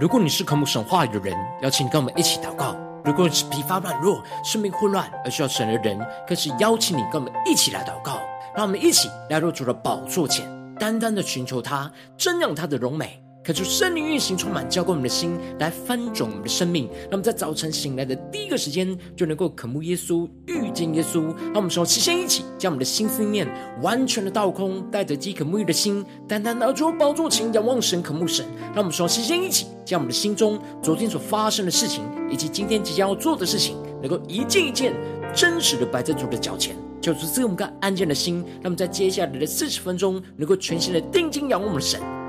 如果你是渴慕神话语的人，邀请你跟我们一起祷告；如果你是疲乏软弱、生命混乱而需要神的人，更是邀请你跟我们一起来祷告。让我们一起来入主的宝座前，单单的寻求他，瞻仰他的荣美。可就圣灵运行，充满浇灌我们的心，来翻转我们的生命。让我们在早晨醒来的第一个时间，就能够渴慕耶稣，遇见耶稣。让我们说，先一起将我们的心思念完全的倒空，带着饥渴沐浴的心，单单拿出宝座情，仰望神，渴慕神。让我们说，先一起将我们的心中昨天所发生的事情，以及今天即将要做的事情，能够一件一件真实的摆在主的脚前，就是这么个安静的心。那么在接下来的四十分钟，能够全心的定睛仰望我们的神。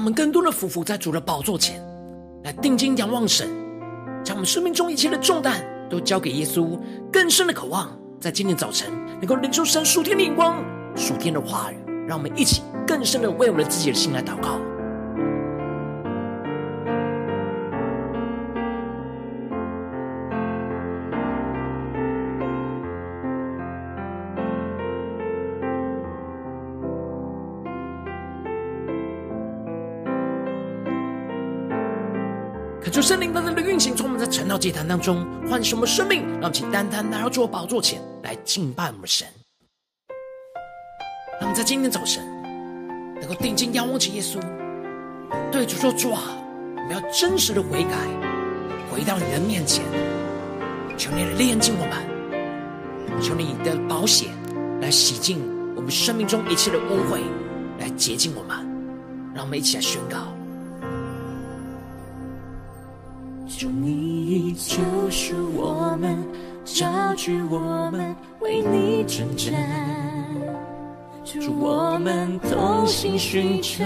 我们更多的俯伏在主的宝座前，来定睛仰望神，将我们生命中一切的重担都交给耶稣。更深的渴望，在今天早晨能够领受神属天的眼光、属天的话语，让我们一起更深的为我们自己的心来祷告。到，祭坛当中换什么生命，让我们请单单来到主宝座前来敬拜我们神。让我们在今天早晨能够定睛仰望起耶稣，对主说：“主啊，我们要真实的悔改，回到你的面前，求你来炼净我们，求你的保险来洗净我们生命中一切的污秽，来洁净我们。”让我们一起来宣告。已救赎我们，招聚我们，为你征战。主，我们同心寻求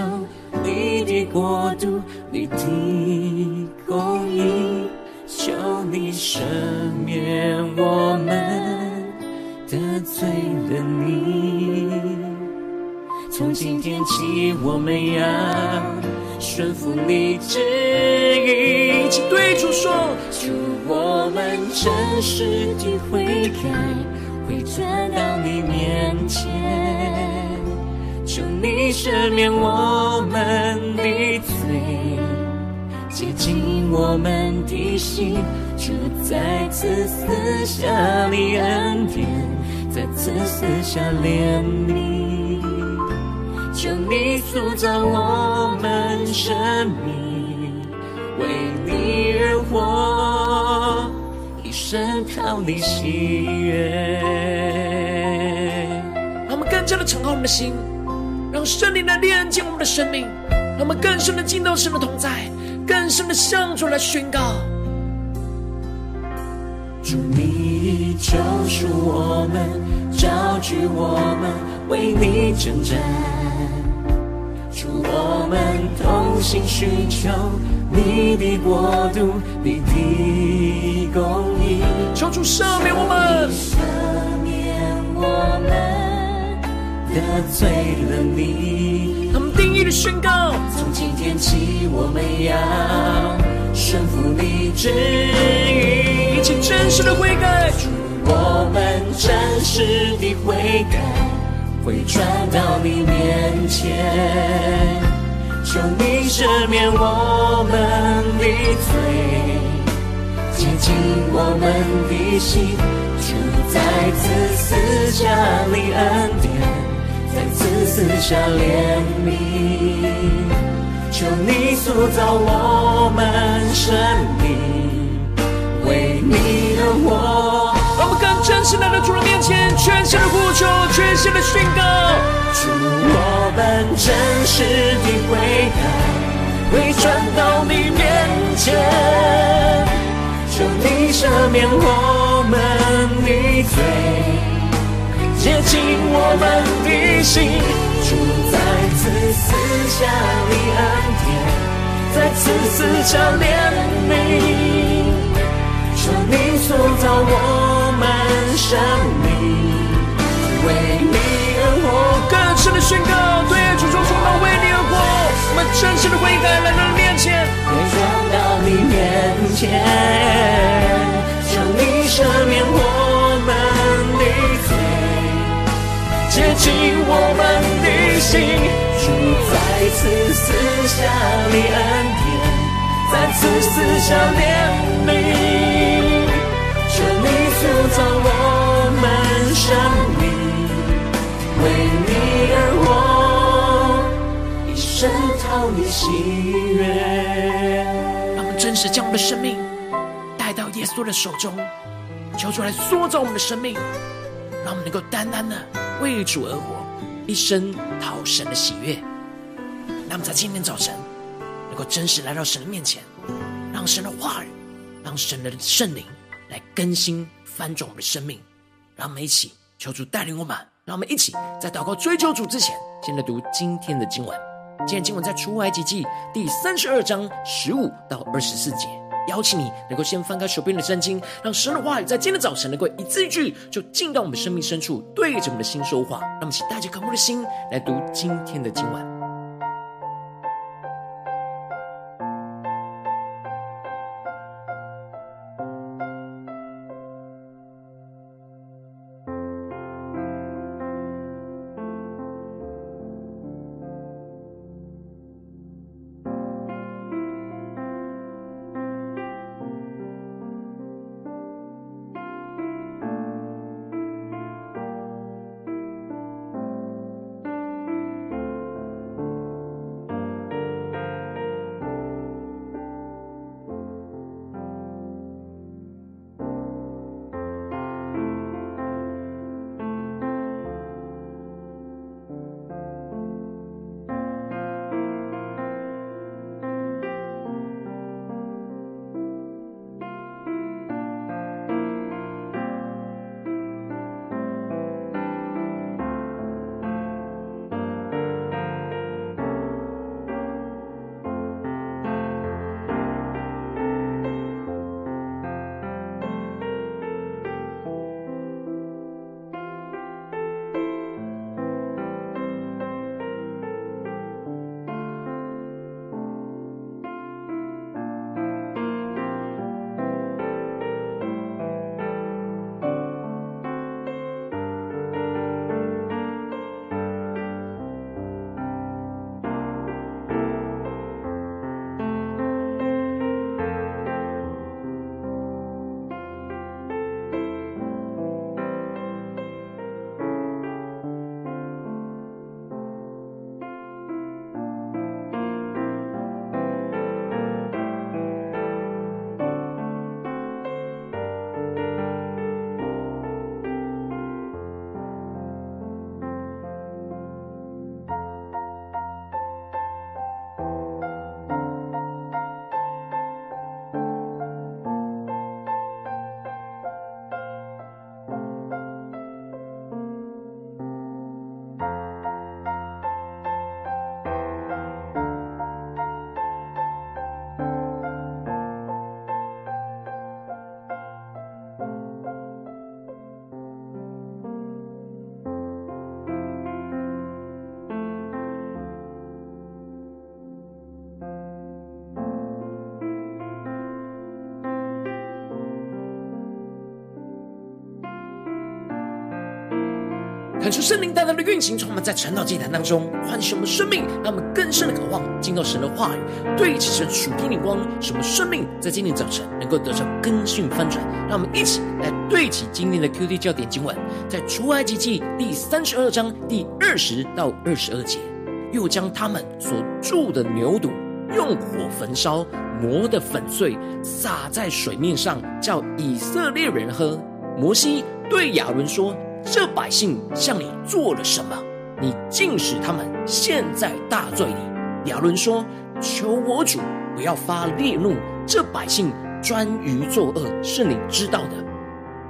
你的国度，你的公义，求你赦免我们得罪了你。从今天起，我们要。顺服你旨意，请对主说：求，我们真实的悔改，会转到你面前，求你赦免我们的罪，洁净我们的心，就再次赐下你恩典，再次赐下怜悯。求你塑造我们生命，为你而活，一生讨你喜悦。让我们更加的敞开我们的心，让圣灵来炼净我们的生命，让我们更深的进到神的同在，更深的向主来宣告。主你救赎我们，召聚我们，为你征战。主我们同心寻求你的国度，你的公义。求主赦免我们，赦免我们得罪了你。他们定义的宣告，从今天起，我们要顺服你旨意，一起真实的悔改。主我们真实的悔改，会转到你面前，求你赦免我们的罪，洁净我们的心，主再次赐下你恩典，再次赐下怜悯。求你塑造我们生命，为你而活。更真实来到主的面前，全心的呼求，全心的宣告。主，我们真实的悔改，回转到你面前，求你赦免我们的罪，洁净我们的心。主再次赐下你恩典，再次赐下怜悯，求你塑造我满生命，为你而活。更深的宣告，对主说出来，为你而活。我们真实的悔改来到你面前，回转到你面前，求你赦免我们的罪。接近我们的心，主再次赐下你恩典，再次赐下怜悯，塑造我们生命，为你而活，一生讨你喜悦。让我们真实将我们的生命带到耶稣的手中，求主来塑造我们的生命，让我们能够单单的。为主而活，一生讨神的喜悦。那么在今天早晨，能够真实来到神的面前，让神的话语，让神的圣灵来更新翻转我们的生命。让我们一起求主带领我们，让我们一起在祷告追求主之前，先来读今天的经文。今天经文在出埃及记第三十二章十五到二十四节。邀请你能够先翻开手边的圣经，让神的话语在今天早晨能够一字一句就进到我们生命深处，对着我们的心说话。让我们请带着渴慕的心来读今天的经文。恳求圣灵大大的运行，从我们在晨祷祭坛当中唤醒我们生命，让我们更深的渴望进到神的话语，对齐神属天的光，使我们生命在今天早晨能够得到更新翻转。让我们一起来对齐今天的 QD 焦点经文，在出埃及记第三十二章第二十到二十二节，又将他们所铸的牛犊用火焚烧，磨得粉碎，洒在水面上，叫以色列人喝。摩西对亚伦说：“这百姓向你做了什么？你竟使他们陷在大罪里。”亚伦说：“求我主不要发烈怒，这百姓专于作恶，是你知道的。”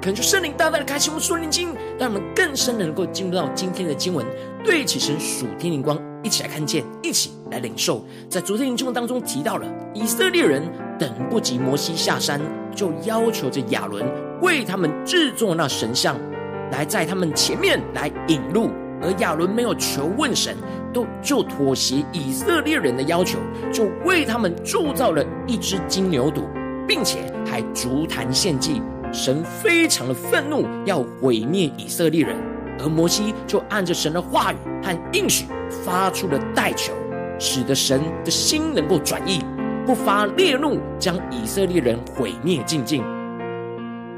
恳求圣灵大大的开启我们属灵经，让我们更深的能够进入到今天的经文，对齐神属天灵光，一起来看见，一起来领受。在昨天的经当中提到了以色列人等不及摩西下山，就要求着亚伦为他们制作那神像，来在他们前面来引路。而亚伦没有求问神，都就妥协以色列人的要求，就为他们铸造了一只金牛犊，并且还筑坛献祭。神非常的愤怒，要毁灭以色列人，而摩西就按着神的话语和应许发出了代求，使得神的心能够转意，不发烈怒，将以色列人毁灭净尽。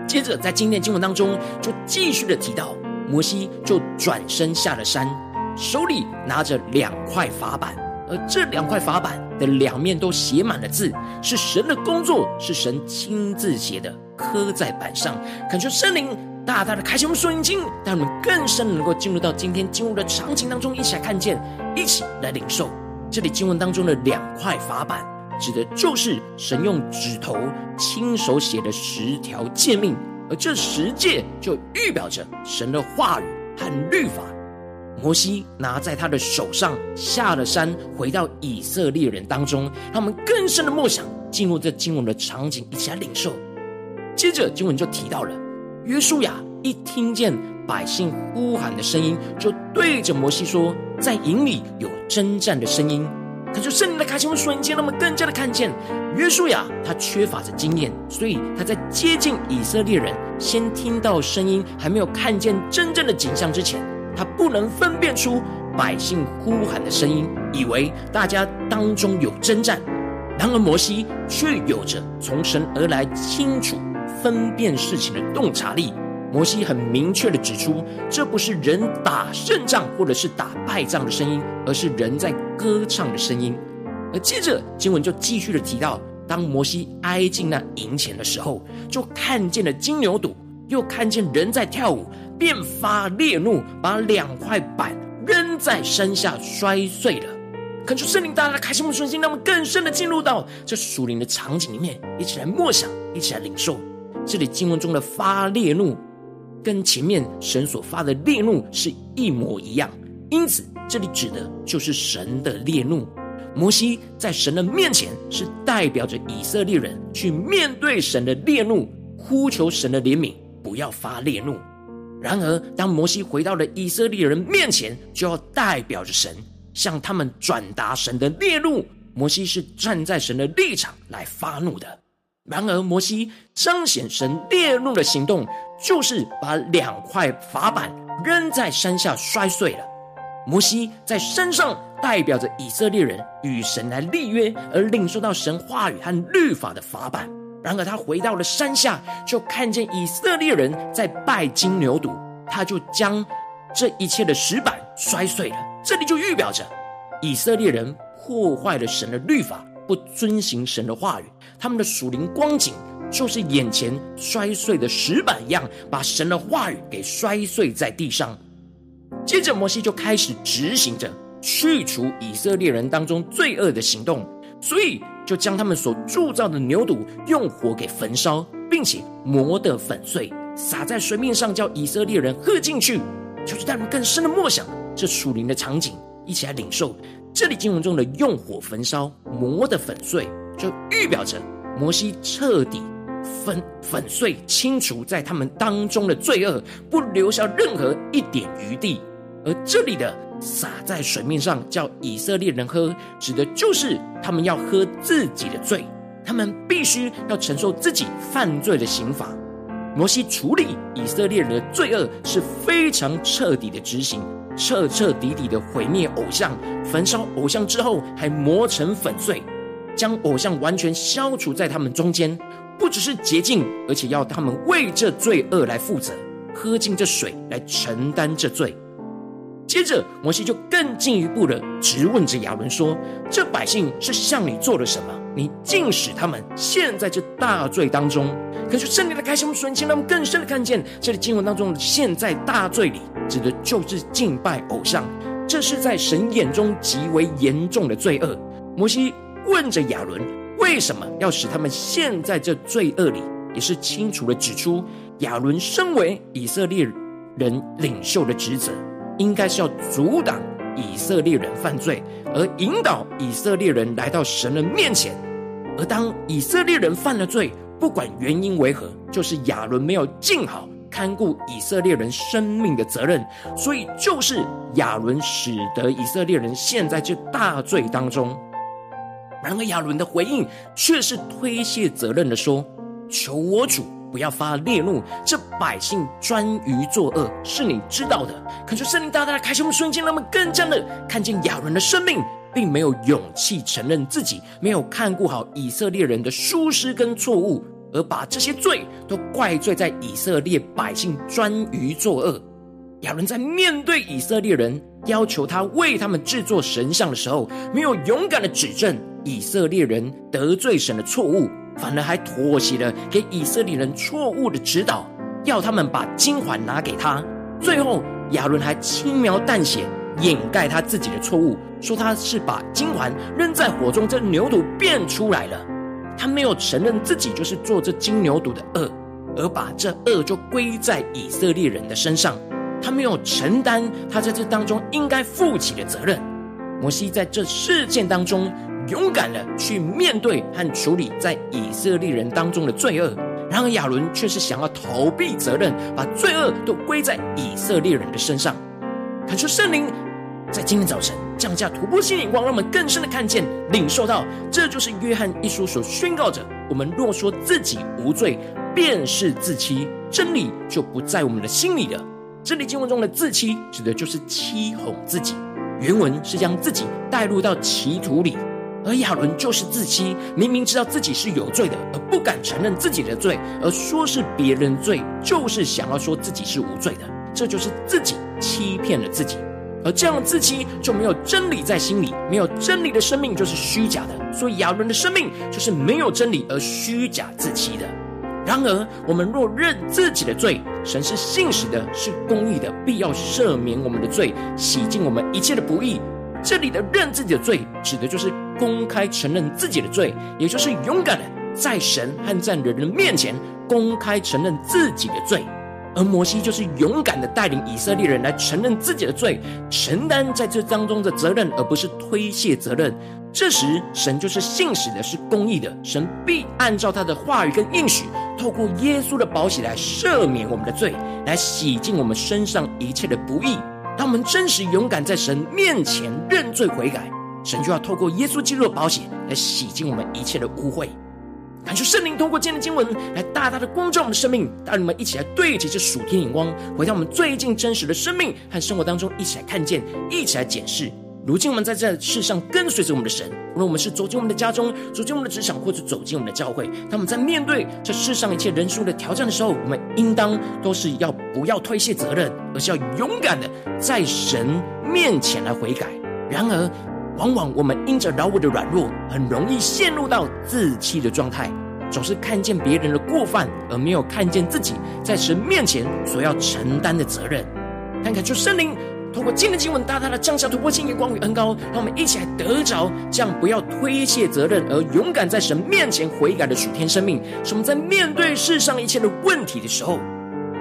接着在今天经文当中，就继续的提到，摩西就转身下了山，手里拿着两块法板，而这两块法板的两面都写满了字，是神的工作，是神亲自写的。刻在板上，恳求圣灵大大的开启我们属灵经，让我们更深能够进入到今天经文的场景当中，一起来看见，一起来领受。这里经文当中的两块法板，指的就是神用指头亲手写的十条诫命，而这十诫就预表着神的话语和律法。摩西拿在他的手上，下了山，回到以色列人当中，他们更深的梦想，进入这经文的场景，一起来领受。接着经文就提到了，约书亚一听见百姓呼喊的声音，就对着摩西说：“在营里有征战的声音。”他就圣灵的开启我们属灵间，让我们更加的看见约书亚他缺乏着经验，所以他在接近以色列人，先听到声音，还没有看见真正的景象之前，他不能分辨出百姓呼喊的声音，以为大家当中有征战。然而摩西却有着从神而来清楚。分辨事情的洞察力，摩西很明确的指出，这不是人打胜仗或者是打败仗的声音，而是人在歌唱的声音。而接着经文就继续的提到，当摩西挨近那营前的时候，就看见了金牛犊，又看见人在跳舞，便发烈怒，把两块板扔在山下摔碎了。恳求圣灵大家开心我们的心，让我们更深的进入到这属灵的场景里面，一起来默想，一起来领受。这里经文中的发烈怒，跟前面神所发的烈怒是一模一样，因此这里指的就是神的烈怒。摩西在神的面前是代表着以色列人去面对神的烈怒，呼求神的怜悯，不要发烈怒。然而，当摩西回到了以色列人面前，就要代表着神向他们转达神的烈怒。摩西是站在神的立场来发怒的。然而，摩西彰显神烈怒的行动，就是把两块法板扔在山下摔碎了。摩西在山上代表着以色列人与神来立约，而领受到神话语和律法的法板。然而，他回到了山下，就看见以色列人在拜金牛犊，他就将这一切的石板摔碎了。这里就预表着以色列人破坏了神的律法。不遵行神的话语，他们的属灵光景就是眼前摔碎的石板一样，把神的话语给摔碎在地上。接着，摩西就开始执行着去除以色列人当中罪恶的行动，所以就将他们所铸造的牛犊用火给焚烧，并且磨得粉碎，撒在水面上，叫以色列人喝进去。就是带们更深的默想这属灵的场景，一起来领受。这里经文中的用火焚烧、磨得粉碎，就预表着摩西彻底粉粉碎、清除在他们当中的罪恶，不留下任何一点余地。而这里的洒在水面上，叫以色列人喝，指的就是他们要喝自己的罪，他们必须要承受自己犯罪的刑罚。摩西处理以色列人的罪恶是非常彻底的执行，彻彻底底的毁灭偶像，焚烧偶像之后还磨成粉碎，将偶像完全消除在他们中间。不只是洁净，而且要他们为这罪恶来负责，喝尽这水来承担这罪。接着，摩西就更进一步的质问着亚伦说：“这百姓是向你做了什么？你竟使他们陷在这大罪当中？”可是圣灵的开启我们属灵，让我们更深的看见，这里经文当中的“陷在大罪里”指的就是敬拜偶像，这是在神眼中极为严重的罪恶。摩西问着亚伦：“为什么要使他们陷在这罪恶里？”也是清楚的指出，亚伦身为以色列人领袖的职责。应该是要阻挡以色列人犯罪，而引导以色列人来到神的面前。而当以色列人犯了罪，不管原因为何，就是亚伦没有尽好看顾以色列人生命的责任，所以就是亚伦使得以色列人陷在这大罪当中。然而亚伦的回应却是推卸责任的说：“求我主。”不要发烈怒，这百姓专于作恶，是你知道的。恳求圣灵大大的开启我们瞬间，让我们更加的看见亚伦的生命，并没有勇气承认自己没有看顾好以色列人的疏失跟错误，而把这些罪都怪罪在以色列百姓专于作恶。亚伦在面对以色列人要求他为他们制作神像的时候，没有勇敢的指正以色列人得罪神的错误。反而还妥协了，给以色列人错误的指导，要他们把金环拿给他。最后，亚伦还轻描淡写掩盖他自己的错误，说他是把金环扔在火中，这牛犊变出来了。他没有承认自己就是做这金牛犊的恶，而把这恶就归在以色列人的身上。他没有承担他在这当中应该负起的责任。摩西在这事件当中。勇敢的去面对和处理在以色列人当中的罪恶，然而亚伦却是想要逃避责任，把罪恶都归在以色列人的身上。恳求圣灵在今天早晨降下突破性眼光，让我们更深的看见、领受到，这就是约翰一书所宣告着：我们若说自己无罪，便是自欺，真理就不在我们的心里了。这里经文中的自欺，指的就是欺哄自己，原文是将自己带入到歧途里。而亚伦就是自欺，明明知道自己是有罪的，而不敢承认自己的罪，而说是别人罪，就是想要说自己是无罪的，这就是自己欺骗了自己。而这样的自欺就没有真理在心里，没有真理的生命就是虚假的。所以亚伦的生命就是没有真理而虚假自欺的。然而，我们若认自己的罪，神是信实的，是公义的，必要赦免我们的罪，洗净我们一切的不义。这里的认自己的罪，指的就是公开承认自己的罪，也就是勇敢的在神和在人的面前公开承认自己的罪。而摩西就是勇敢的带领以色列人来承认自己的罪，承担在这当中的责任，而不是推卸责任。这时，神就是信实的，是公义的，神必按照他的话语跟应许，透过耶稣的宝血来赦免我们的罪，来洗净我们身上一切的不义。当我们真实勇敢在神面前认罪悔改，神就要透过耶稣基督的宝血来洗净我们一切的污秽。感受圣灵通过今天的经文来大大的光照我们的生命，带你们一起来对齐这属天眼光，回到我们最近真实的生命和生活当中，一起来看见，一起来检视。如今我们在这世上跟随着我们的神，无论我们是走进我们的家中，走进我们的职场，或者走进我们的教会，当我们在面对这世上一切人数的挑战的时候，我们应当都是要不要推卸责任，而是要勇敢的在神面前来悔改。然而，往往我们因着老我的软弱，很容易陷入到自欺的状态，总是看见别人的过犯，而没有看见自己在神面前所要承担的责任。看看，就圣灵。通过今天的经文，大大的降下突破性眼光与恩膏，让我们一起来得着这样不要推卸责任，而勇敢在神面前悔改的属天生命。使我们在面对世上一切的问题的时候，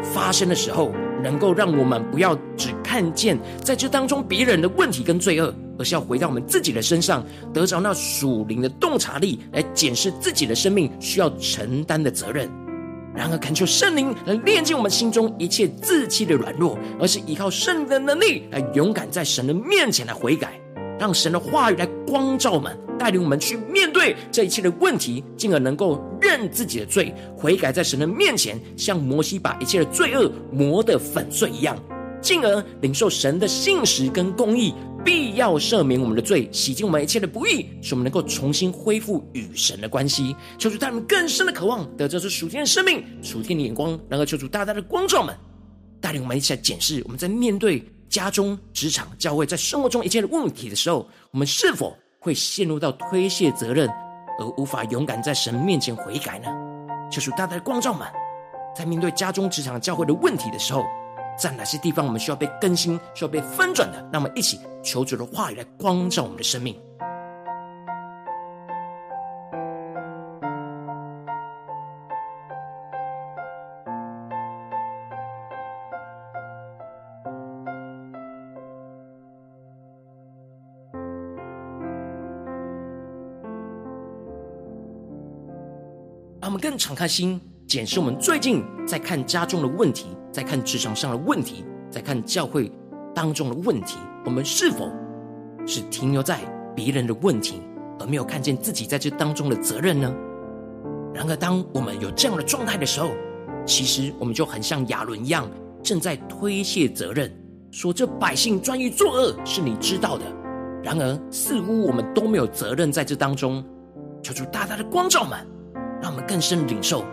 发生的时候，能够让我们不要只看见在这当中别人的问题跟罪恶，而是要回到我们自己的身上，得着那属灵的洞察力，来检视自己的生命需要承担的责任。然而，恳求圣灵来炼净我们心中一切自欺的软弱，而是依靠圣灵的能力来勇敢在神的面前来悔改，让神的话语来光照我们，带领我们去面对这一切的问题，进而能够认自己的罪，悔改在神的面前，像摩西把一切的罪恶磨得粉碎一样，进而领受神的信实跟公义，必要赦免我们的罪，洗净我们一切的不义，使我们能够重新恢复与神的关系。求主带我们更深的渴望，得着这属天的生命、属天的眼光，然后求主大大的光照们，带领我们一起来检视我们在面对家中、职场、教会，在生活中一切的问题的时候，我们是否会陷入到推卸责任，而无法勇敢在神面前悔改呢？求主大大的光照们，在面对家中、职场、教会的问题的时候，在哪些地方我们需要被更新、需要被翻转的？让我们一起求主的话语来光照我们的生命。让我们更敞开心，检视我们最近在看家中的问题，在看职场上的问题，在看教会当中的问题，我们是否是停留在别人的问题，而没有看见自己在这当中的责任呢？然而，当我们有这样的状态的时候，其实我们就很像亚伦一样，正在推卸责任，说这百姓专一作恶是你知道的。然而，似乎我们都没有责任在这当中。求主大大的光照们。让我们更深领受，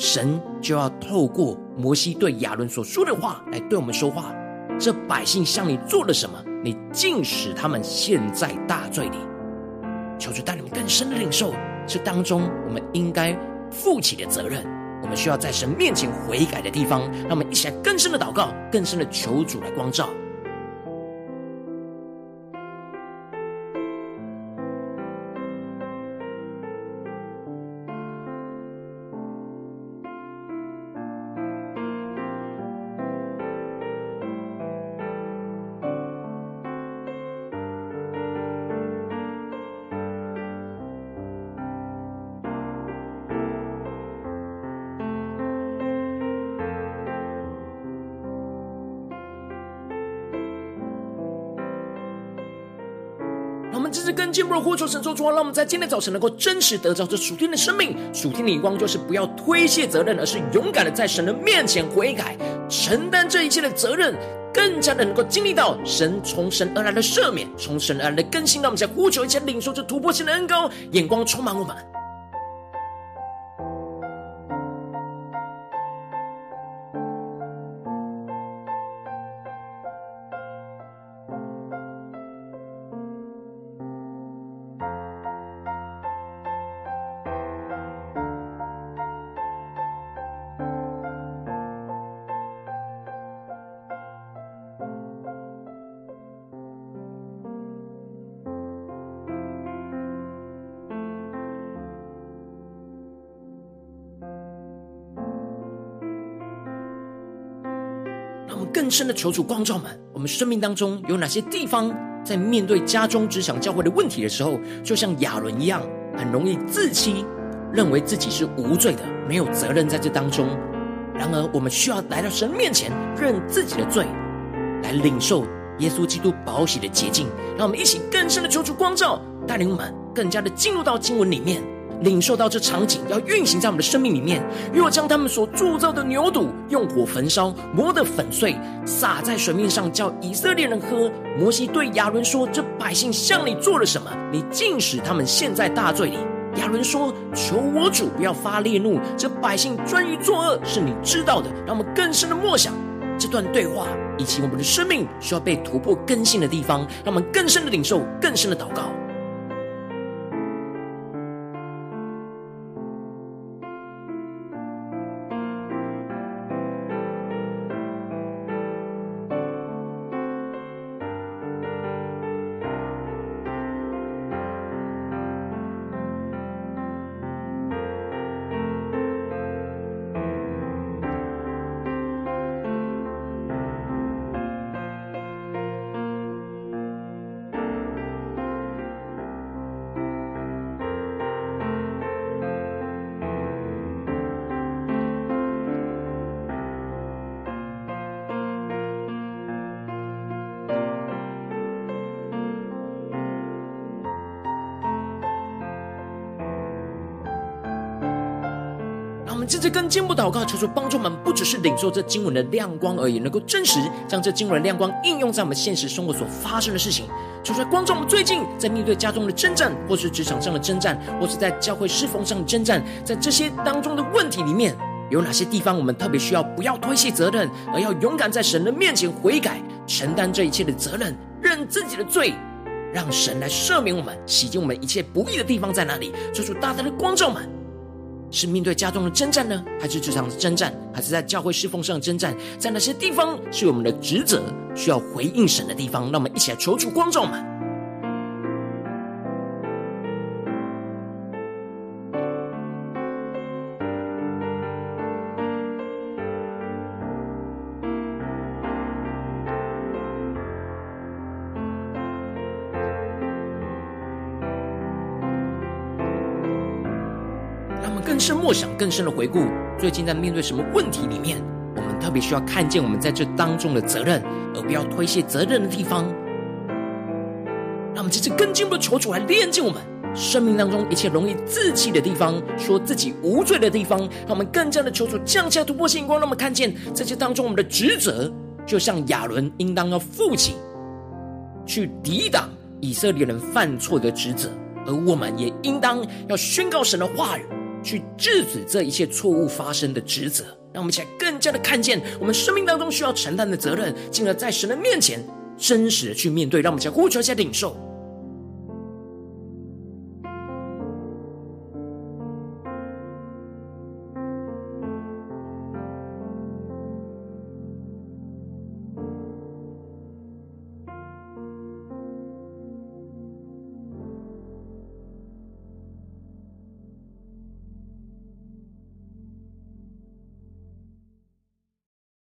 神就要透过摩西对亚伦所说的话来对我们说话。这百姓向你做了什么？你竟使他们陷在大罪里。求主带你更深的领受，这当中我们应该负起的责任，我们需要在神面前悔改的地方。让我们一起来更深的祷告，更深的求主来光照。进一步的呼求神说主啊，让我们在今天早晨能够真实得到这属天的生命、属天的眼光，就是不要推卸责任，而是勇敢的在神的面前悔改，承担这一切的责任，更加的能够经历到神从神而来的赦免，从神而来的更新。让我们在呼求一切，领受这突破性的恩膏，眼光充满我们。求主光照们，我们生命当中有哪些地方，在面对家中、职场、教会的问题的时候，就像亚伦一样，很容易自欺，认为自己是无罪的，没有责任在这当中。然而，我们需要来到神面前，认自己的罪，来领受耶稣基督宝血的洁净。让我们一起更深的求主光照，带领我们更加的进入到经文里面。领受到这场景要运行在我们的生命里面，若将他们所铸造的牛犊用火焚烧，磨得粉碎，洒在水面上，叫以色列人喝。摩西对亚伦说：“这百姓向你做了什么？你竟使他们陷在大罪里。”亚伦说：“求我主不要发烈怒，这百姓专于作恶，是你知道的。”让我们更深的默想这段对话，以及我们的生命需要被突破更新的地方，让我们更深的领受，更深的祷告。接着跟进步祷告，求主帮助我们，不只是领受这经文的亮光而已，能够真实将这经文的亮光应用在我们现实生活所发生的事情。求主光照我们最近在面对家中的征战，或是职场上的征战，或是在教会侍奉上的征战，在这些当中的问题里面，有哪些地方我们特别需要不要推卸责任，而要勇敢在神的面前悔改，承担这一切的责任，认自己的罪。让神来赦免我们，洗净我们一切不义的地方在哪里？做出大大的光照们，是面对家中的征战呢，还是职场的征战，还是在教会侍奉上的征战？在哪些地方是我们的职责，需要回应神的地方？让我们一起来求助光照们。默想更深的回顾，最近在面对什么问题里面，我们特别需要看见我们在这当中的责任，而不要推卸责任的地方。让我们这次更进一步的求主来炼净我们生命当中一切容易自弃的地方，说自己无罪的地方。让我们更加的求主降下突破性光，让我们看见在这当中我们的职责，就像亚伦应当要负起去抵挡以色列人犯错的职责，而我们也应当要宣告神的话语。去制止这一切错误发生的职责，让我们一起来更加的看见我们生命当中需要承担的责任，进而在神的面前真实的去面对。让我们一起来呼求，一下领受。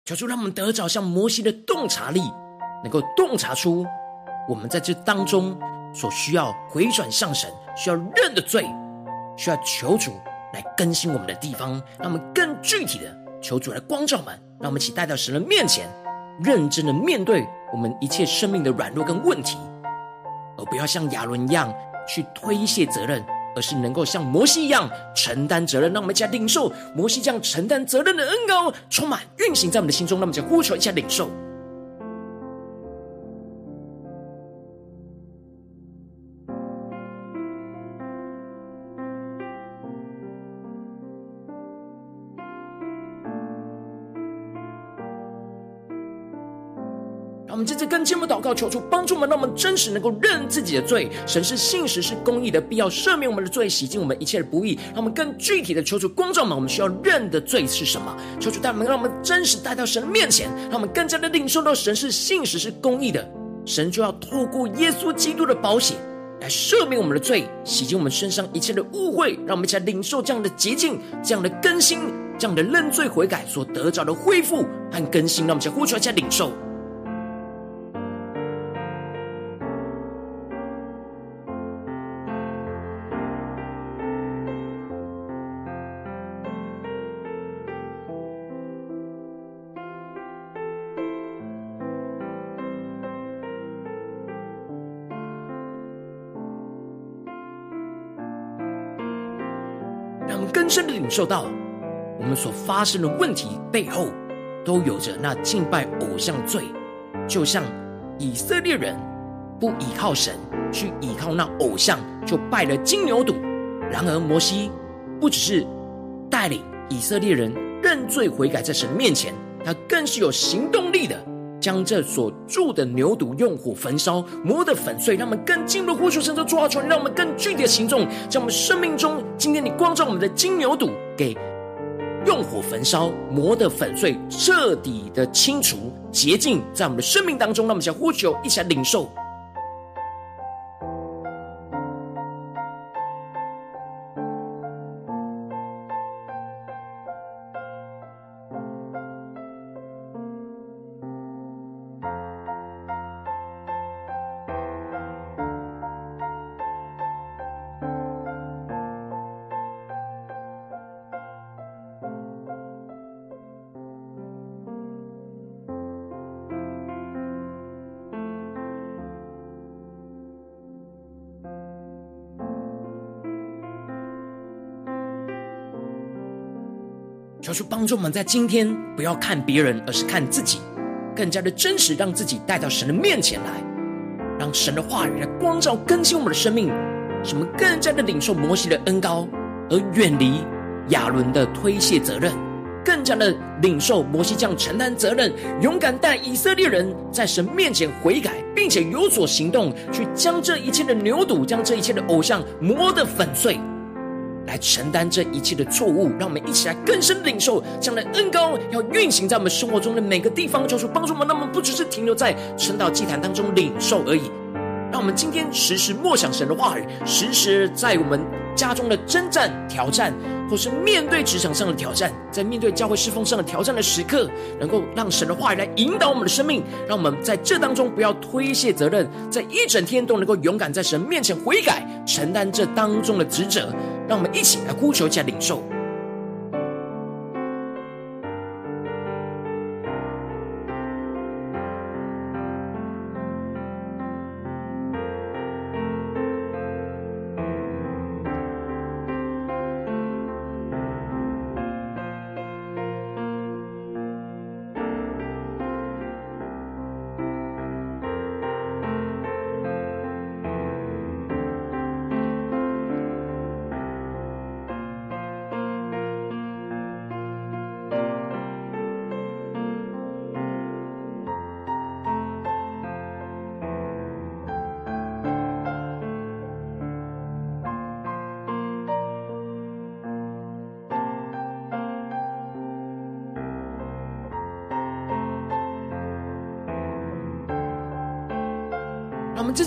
求主让我们得着像摩西的洞察力，能够洞察出我们在这当中所需要回转向神、需要认的罪，需要求主来更新我们的地方。让我们更具体的求主来光照我们，让我们一起带到神的面前，认真的面对我们一切生命的软弱跟问题，而不要像亚伦一样去推卸责任。而是能够像摩西一样承担责任，让我们一起来领受摩西这样承担责任的恩膏，充满运行在我们的心中。让我们一起呼求一下领受。接着跟进步祷告，求主帮助我们，让我们真实能够认自己的罪。神是信实，是公义的，必要赦免我们的罪，洗净我们一切的不义。让我们更具体的求主光照们，我们需要认的罪是什么？求主带我们，让我们真实带到神的面前，让我们更加的领受到神是信实，是公义的。神就要透过耶稣基督的宝血来赦免我们的罪，洗净我们身上一切的污秽。让我们一起来领受这样的洁净，这样的更新，这样的认罪悔改所得着的恢复和更新。让我们一起呼出来，一起领受。领受到，我们所发生的问题背后，都有着那敬拜偶像罪。就像以色列人不依靠神，去依靠那偶像，就拜了金牛犊。然而摩西不只是带领以色列人认罪悔改在神面前，他更是有行动力的。将这所住的牛犊用火焚烧，磨得粉碎，让我们更进入呼求神的主啊，求让我们更具体的行动，将我们生命中今天你光照我们的金牛犊给用火焚烧，磨得粉碎，彻底的清除洁净，在我们的生命当中，让我们想呼求，一起来领受。求主帮助我们在今天不要看别人，而是看自己，更加的真实，让自己带到神的面前来，让神的话语来光照更新我们的生命，使我们更加的领受摩西的恩膏，而远离亚伦的推卸责任。更加的领受摩西这样承担责任，勇敢带以色列人在神面前悔改，并且有所行动，去将这一切的牛犊，将这一切的偶像磨得粉碎，承担这一切的错误。让我们一起来更深领受这样的恩膏，要运行在我们生活中的每个地方，求主帮助我们。那么不只是停留在晨祷祭坛当中领受而已。让我们今天时时默想神的话语，时时在我们家中的征战挑战。或是面对职场上的挑战，在面对教会侍奉上的挑战的时刻，能够让神的话语来引导我们的生命，让我们在这当中不要推卸责任，在一整天都能够勇敢在神面前悔改，承担这当中的职责。让我们一起来呼求，一下领受。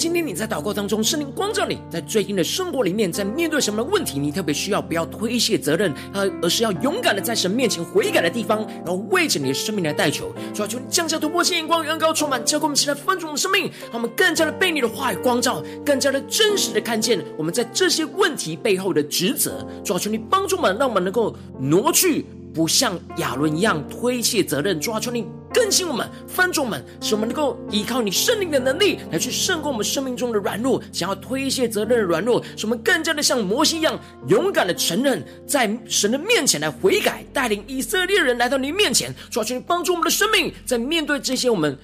今天你在祷告当中，圣灵光照你，在最近的生活里面，在面对什么问题，你特别需要不要推卸责任，而而是要勇敢的在神面前悔改的地方，然后为着你的生命来代求，主要求你降下突破性眼光，远高充满，教给我们起来分众的生命，让我们更加的被你的话语光照，更加的真实的看见我们在这些问题背后的职责，主要求你帮助我们，让我们能够挪去。不像亚伦一样推卸责任，主啊，求你更新我们，翻转我们，使我们能够依靠你圣灵的能力来去胜过我们生命中的软弱，想要推卸责任的软弱，使我们更加的像摩西一样勇敢的承认，在神的面前来悔改，带领以色列人来到你面前。主啊，求你帮助我们的生命，在面对这些我们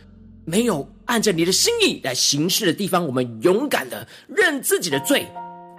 没有按着你的心意来行事的地方，我们勇敢的认自己的罪。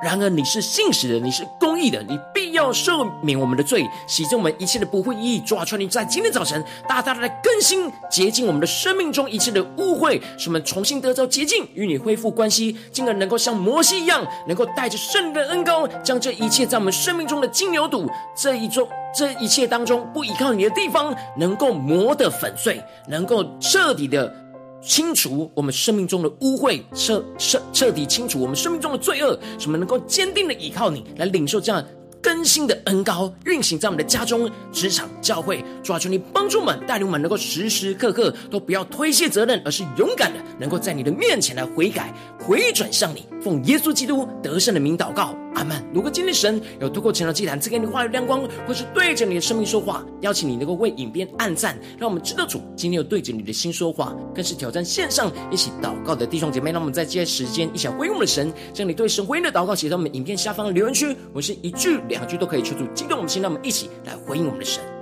然而你是信实的，你是公义的，你必要赦免我们的罪，洗净我们一切的不义。主啊，求你在今天早晨大大的来更新洁净我们的生命中一切的污秽，使我们重新得着洁净，与你恢复关系，进而能够像摩西一样，能够带着圣的恩膏，将这一切在我们生命中的金牛肚这一种这一切当中不依靠你的地方，能够磨得粉碎，能够彻底的。清除我们生命中的污秽，彻彻彻底清除我们生命中的罪恶，使我们能够坚定的依靠你，来领受这样更新的恩膏，运行在我们的家中、职场、教会。主啊，求你帮助我们，带领我们能够时时刻刻都不要推卸责任，而是勇敢的能够在你的面前来悔改、回转向你，奉耶稣基督得胜的名祷告。阿门。如果今天神有透过晨祷祭坛赐给你话语亮光，或是对着你的生命说话，邀请你能够为影片按赞，让我们知道主今天有对着你的心说话，更是挑战线上一起祷告的弟兄姐妹。让我们在接下时间一起回应我们的神，将你对神回应的祷告写在我们影片下方的留言区，我是一句两句都可以求助激动我们心，让我们一起来回应我们的神。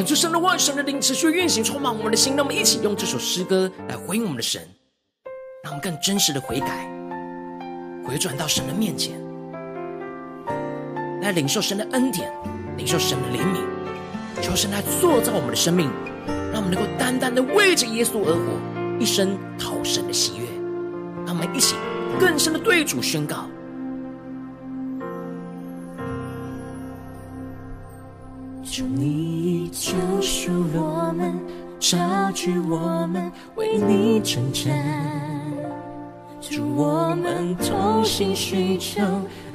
恳求神的话语、神的灵持续运行，充满我们的心。让我们一起用这首诗歌来回应我们的神，让我们更真实的悔改，回转到神的面前，来领受神的恩典，领受神的怜悯，求神来塑造我们的生命，让我们能够单单的为着耶稣而活，一生讨神的喜悦。让我们一起更深的对主宣告。求你救赎我们，招聚我们，为你征战。祝我们同心寻求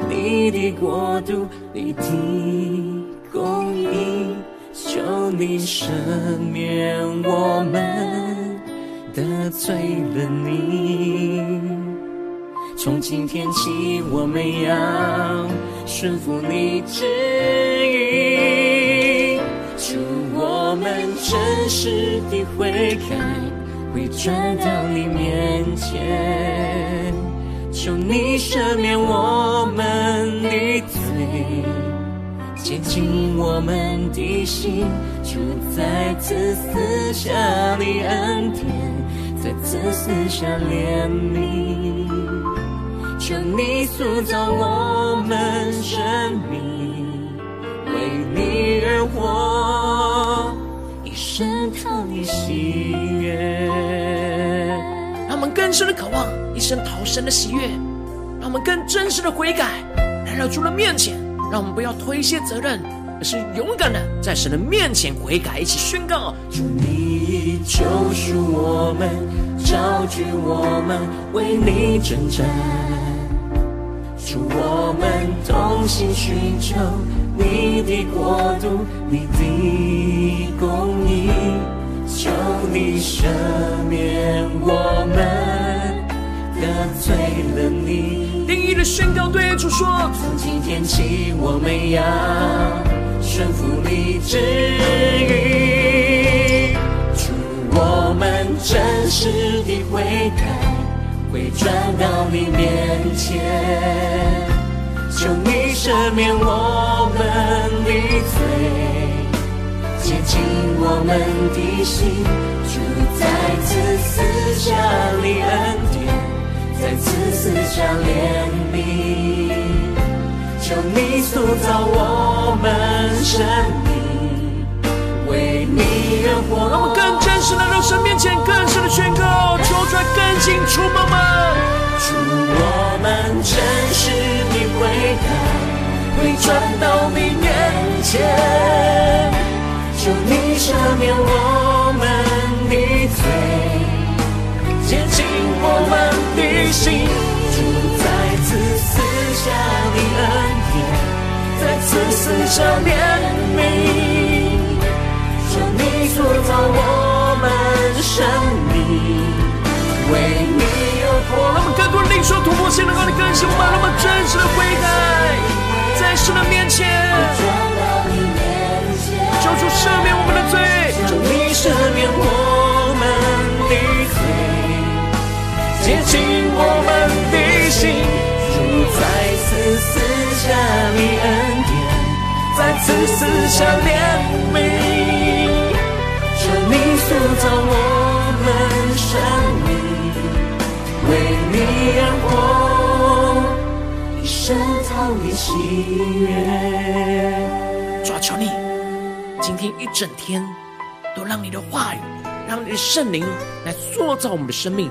你的国度，你的公义。求你赦免我们得罪了你。从今天起，我们要顺服你真实的会开，会转到你面前，求你赦免我们的罪，洁净我们的心，就再次赐下你恩典，再次赐下怜悯，求你塑造我们生命，为你而活。深讨你喜悦，让我们更深的渴望一生讨神的喜悦，让我们更真实的悔改，来到主的面前。让我们不要推卸责任，而是勇敢的在神的面前悔改，一起宣告：主你救赎我们，召聚我们，为你征战。主我们同心寻求。你的国度，你的公义，求你赦免我们得罪了你。定义的宣告对主说：从今天起，我们要顺服你旨意。祝我们真实的悔改，回转到你面前。求你赦免我们的罪，洁净我们的心，主再次赐下你恩典，再次赐下怜悯。求你塑造我们生命，为你而活。让我们更真实的来到神面前，更深的宣告，求出来更清楚，妈妈。主我们真实的悔改，会转到你面前。求你赦免我们的罪，洁净我们的心。主再次赐下你恩典，再次赐下怜悯。求你塑造我们生命，为你而活。让我们更多的领受突破性能够的更新，我们那么真实的悔改，在神的面前，求主赦免我们的罪，求你赦免我们的罪，洁净我们的心，主再次赐下你恩典，再次赐下喜悦。主啊，求你今天一整天都让你的话语，让你的圣灵来塑造我们的生命，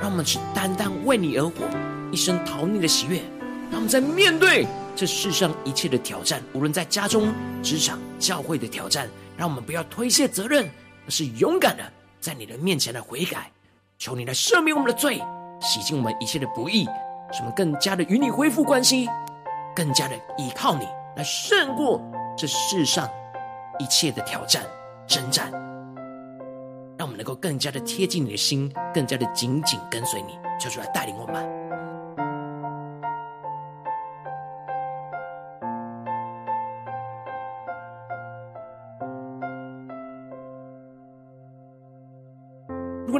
让我们只单单为你而活，一生讨你的喜悦。让我们在面对这世上一切的挑战，无论在家中、职场、教会的挑战，让我们不要推卸责任，而是勇敢的在你的面前来悔改。求你来赦免我们的罪，洗净我们一切的不义，使我们更加的与你恢复关系，更加的依靠你来胜过这世上一切的挑战征战，让我们能够更加的贴近你的心，更加的紧紧跟随你，求主来带领我们。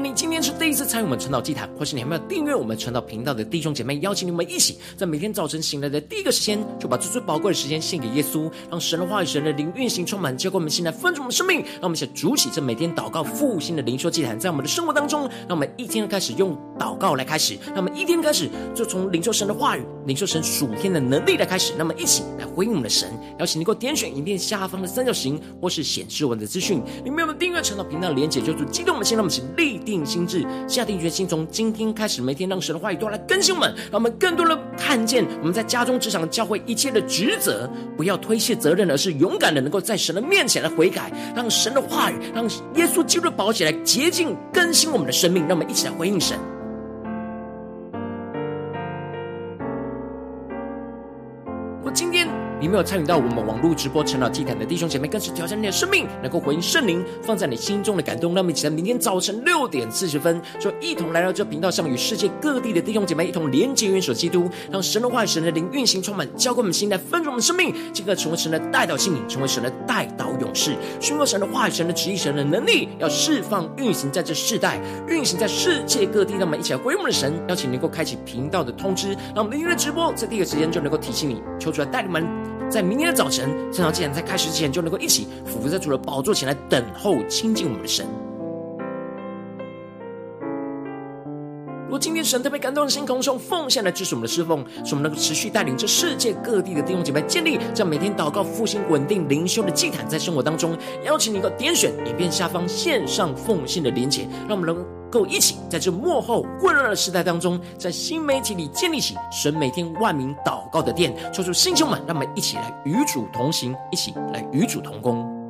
你今天是第一次参与我们晨祷祭坛，或是你还没有订阅我们晨祷频道的弟兄姐妹，邀请你们一起在每天早晨醒来的第一个时间，就把最最宝贵的时间献给耶稣，让神的话语、神的灵运行充满，结果我们现在分足我们生命，让我们一起筑起这每天祷告复兴的灵修祭坛，在我们的生活当中，让我们一天开始用祷告来开始，让我们一天开始就从领受神的话语、领受神属天的能力来开始，那么一起来回应我们的神。邀请你给我点选影片下方的三角形，或是显示我们的资讯，里面有没有订阅晨祷频道的连结，就是激动我们心，让我们请立定定心智，下定决心，从今天开始，每天让神的话语都来更新我们，让我们更多的看见我们在家中、职场、教会一切的职责，不要推卸责任，而是勇敢的能够在神的面前来悔改，让神的话语，让耶稣基督的宝血来洁净更新我们的生命，让我们一起来回应神。你没有参与到我们网络直播晨祷祭坛的弟兄姐妹，更是挑战你的生命，能够回应圣灵放在你心中的感动。让我们一起在明天早晨六点四十分，就一同来到这频道上，与世界各地的弟兄姐妹一同连接、元首基督，让神的话语、神的灵运行充满，交给我们心来分盛我们生命，进而成为神的代祷器皿，成为神的代祷勇士，宣告神的话语、神的旨意、神的能力，要释放运行在这世代，运行在世界各地。让我们一起来回应我们的神，邀请能够开启频道的通知，让我们明天的直播在第一个时间就能够提醒你，求主来带领我们。在明天的早晨，晨祷祭坛在开始之前，就能够一起俯伏在主的宝座前来等候亲近我们的神。如果今天神特别感动的心，空中奉献来支持我们的侍奉，使我们能够持续带领这世界各地的弟兄姐妹建立这样每天祷告复兴稳定灵修的祭坛，在生活当中，邀请你一个点选影片下方线上奉献的连结，让我们能够一起在这幕后混乱的时代当中，在新媒体里建立起神每天万名祷告的殿，抽出弟兄们，让我们一起来与主同行，一起来与主同工。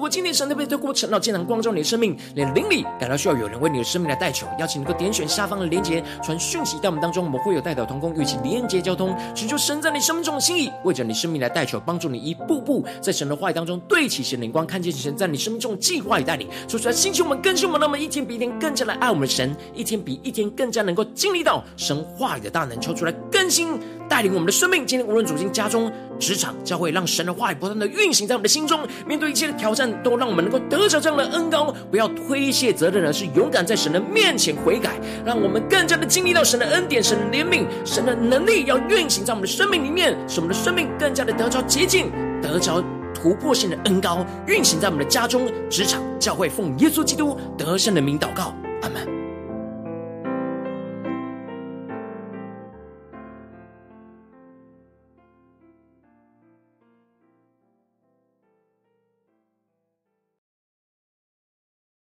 如果今天神特别透过晨祷祭坛光照你的生命，你的灵里感到需要有人为你的生命来代求，邀请你能够点选下方的连结，传讯息到我们当中，我们会有代表同工，与其连结交通，寻求神在你生命中的心意，为着你生命来代求，帮助你一步步在神的话语当中对齐神灵光，看见神在你生命中的计划与带领，说出来兴起我们更新我们，那么一天比一天更加来爱我们的神，一天比一天更加能够经历到神话语的大能，求出来更新带领我们的生命。今天无论走进家中、职场、教会，让神的话语不断的运行在我们的心中，面对一切的挑战。都让我们能够得着这样的恩高，不要推卸责任，而是勇敢在神的面前悔改，让我们更加的经历到神的恩典、神的怜悯、神的能力，要运行在我们的生命里面，使我们的生命更加的得着洁净，得着突破性的恩高，运行在我们的家中、职场、教会，奉耶稣基督得胜的名祷告。阿门